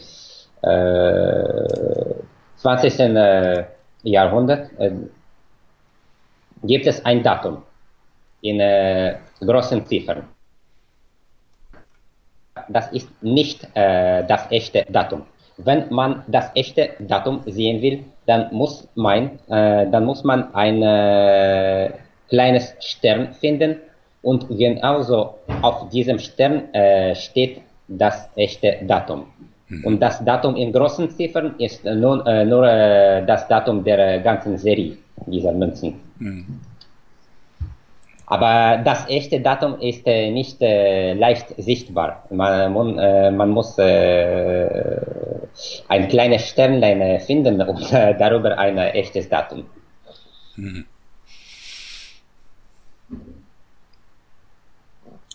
20. Äh, Jahrhundert äh, gibt es ein Datum in äh, großen Ziffern. Das ist nicht das echte Datum. Wenn man das echte Datum sehen will, dann muss man, dann muss man ein kleines Stern finden und genauso auf diesem Stern steht das echte Datum. Mhm. Und das Datum in großen Ziffern ist nur, äh, nur äh, das Datum der ganzen Serie dieser Münzen. Mhm. Aber das echte Datum ist äh, nicht äh, leicht sichtbar. Man, man, äh, muss äh, ein kleines Sternlein finden und darüber ein echtes Datum. Mhm.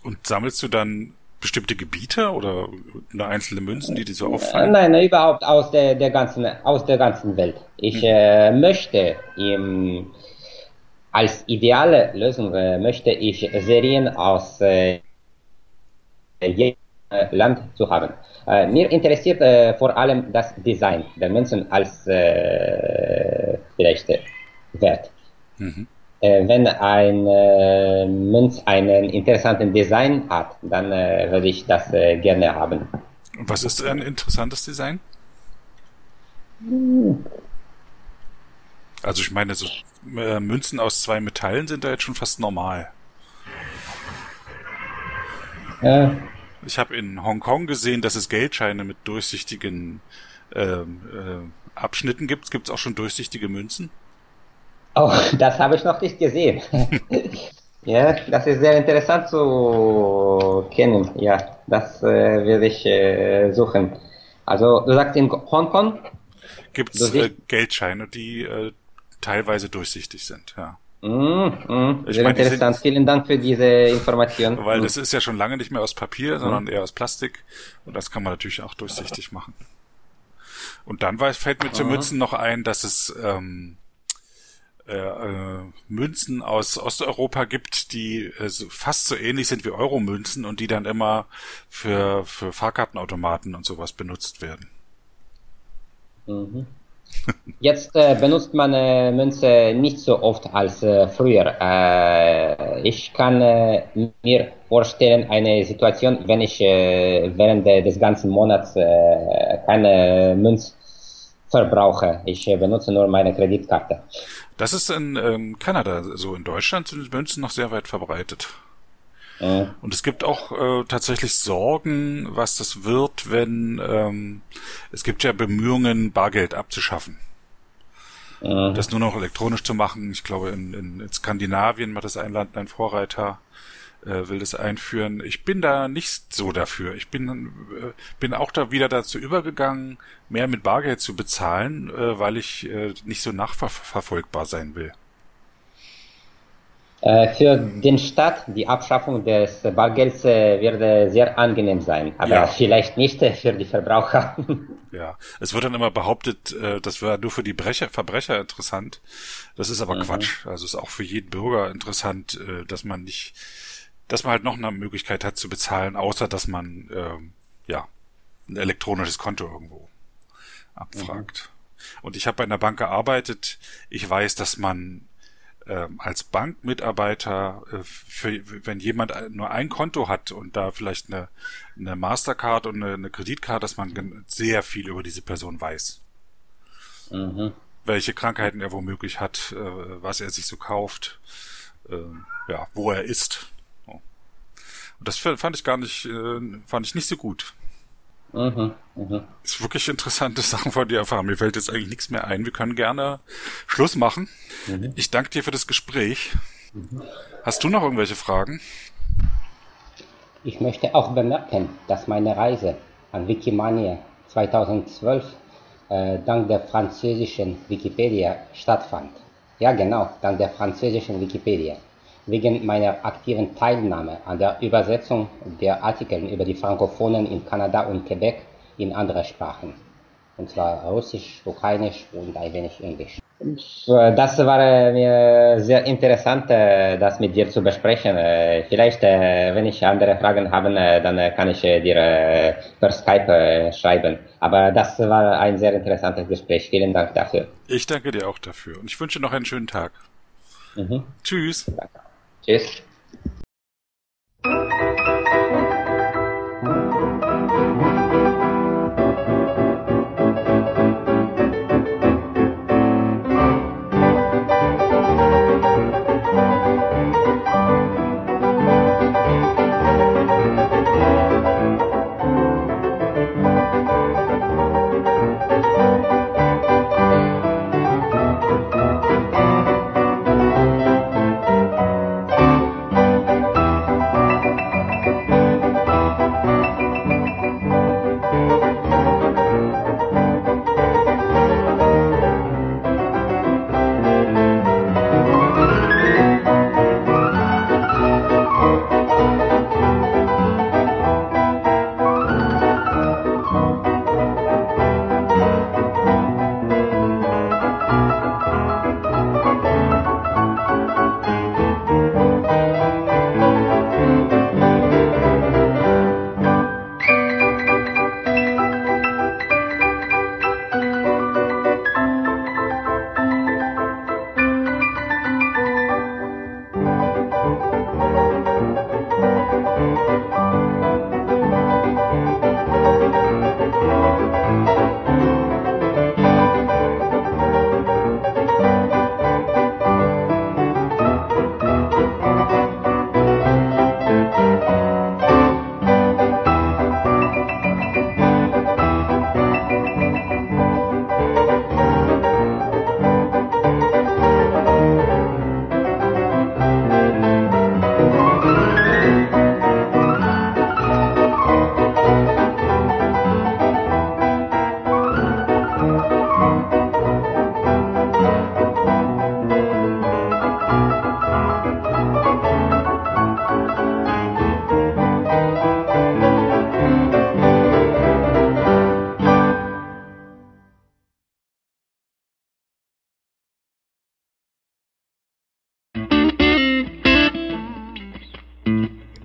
Und sammelst du dann bestimmte Gebiete oder eine einzelne Münzen, die dir so auffallen?
Nein, nein, überhaupt aus der, der ganzen, aus der ganzen Welt. Ich hm. äh, möchte im, als ideale Lösung äh, möchte ich Serien aus äh, Land zu haben. Äh, mir interessiert äh, vor allem das Design der Münzen als äh, vielleicht Wert. Mhm. Wenn ein Münz einen interessanten Design hat, dann würde ich das gerne haben.
Was ist ein interessantes Design? Hm. Also ich meine, so Münzen aus zwei Metallen sind da jetzt schon fast normal. Ja. Ich habe in Hongkong gesehen, dass es Geldscheine mit durchsichtigen ähm, äh, Abschnitten gibt. Gibt es auch schon durchsichtige Münzen?
Oh, das habe ich noch nicht gesehen. ja, das ist sehr interessant zu kennen. Ja, das äh, werde ich äh, suchen. Also, du sagst in Hongkong?
Gibt es äh, Geldscheine, die äh, teilweise durchsichtig sind, ja.
Mm, mm, sehr meine, interessant. Sind, Vielen Dank für diese Information.
Weil mm. das ist ja schon lange nicht mehr aus Papier, sondern mm. eher aus Plastik. Und das kann man natürlich auch durchsichtig machen. Und dann fällt mir zu Münzen noch ein, dass es ähm, äh, Münzen aus Osteuropa gibt, die äh, so, fast so ähnlich sind wie Euro-Münzen und die dann immer für, für Fahrkartenautomaten und sowas benutzt werden.
Mhm. Jetzt äh, benutzt man äh, Münze nicht so oft als äh, früher. Äh, ich kann äh, mir vorstellen, eine Situation, wenn ich äh, während des ganzen Monats keine Münze verbrauche. Ich benutze nur meine Kreditkarte.
Das ist in ähm, Kanada so. In Deutschland sind Münzen noch sehr weit verbreitet. Und es gibt auch äh, tatsächlich Sorgen, was das wird, wenn ähm, es gibt ja Bemühungen, Bargeld abzuschaffen. Mhm. Das nur noch elektronisch zu machen. Ich glaube, in, in, in Skandinavien macht das ein Land, ein Vorreiter, äh, will das einführen. Ich bin da nicht so dafür. Ich bin, äh, bin auch da wieder dazu übergegangen, mehr mit Bargeld zu bezahlen, äh, weil ich äh, nicht so nachverfolgbar sein will.
Äh, für den Staat die Abschaffung des Bargelds äh, wird sehr angenehm sein, aber ja. vielleicht nicht für die Verbraucher.
Ja, es wird dann immer behauptet, äh, das wäre nur für die Brecher, Verbrecher interessant. Das ist aber mhm. Quatsch. Also ist auch für jeden Bürger interessant, dass man nicht, dass man halt noch eine Möglichkeit hat zu bezahlen, außer dass man ähm, ja ein elektronisches Konto irgendwo abfragt. Mhm. Und ich habe bei einer Bank gearbeitet. Ich weiß, dass man ähm, als Bankmitarbeiter, äh, für, wenn jemand nur ein Konto hat und da vielleicht eine, eine Mastercard und eine, eine Kreditkarte, dass man sehr viel über diese Person weiß. Mhm. Welche Krankheiten er womöglich hat, äh, was er sich so kauft, äh, ja, wo er ist. Und das fand ich gar nicht, äh, fand ich nicht so gut. Mhm, mh. Ist wirklich interessante Sachen von dir erfahren. Mir fällt jetzt eigentlich nichts mehr ein. Wir können gerne Schluss machen. Mhm. Ich danke dir für das Gespräch. Mhm. Hast du noch irgendwelche Fragen?
Ich möchte auch bemerken, dass meine Reise an Wikimania 2012 äh, dank der französischen Wikipedia stattfand. Ja, genau, dank der französischen Wikipedia wegen meiner aktiven Teilnahme an der Übersetzung der Artikel über die Frankophonen in Kanada und Quebec in andere Sprachen. Und zwar Russisch, Ukrainisch und ein wenig Englisch. Das war mir sehr interessant, das mit dir zu besprechen. Vielleicht, wenn ich andere Fragen habe, dann kann ich dir per Skype schreiben. Aber das war ein sehr interessantes Gespräch. Vielen Dank dafür.
Ich danke dir auch dafür und ich wünsche noch einen schönen Tag. Mhm. Tschüss. Danke.
Tschüss.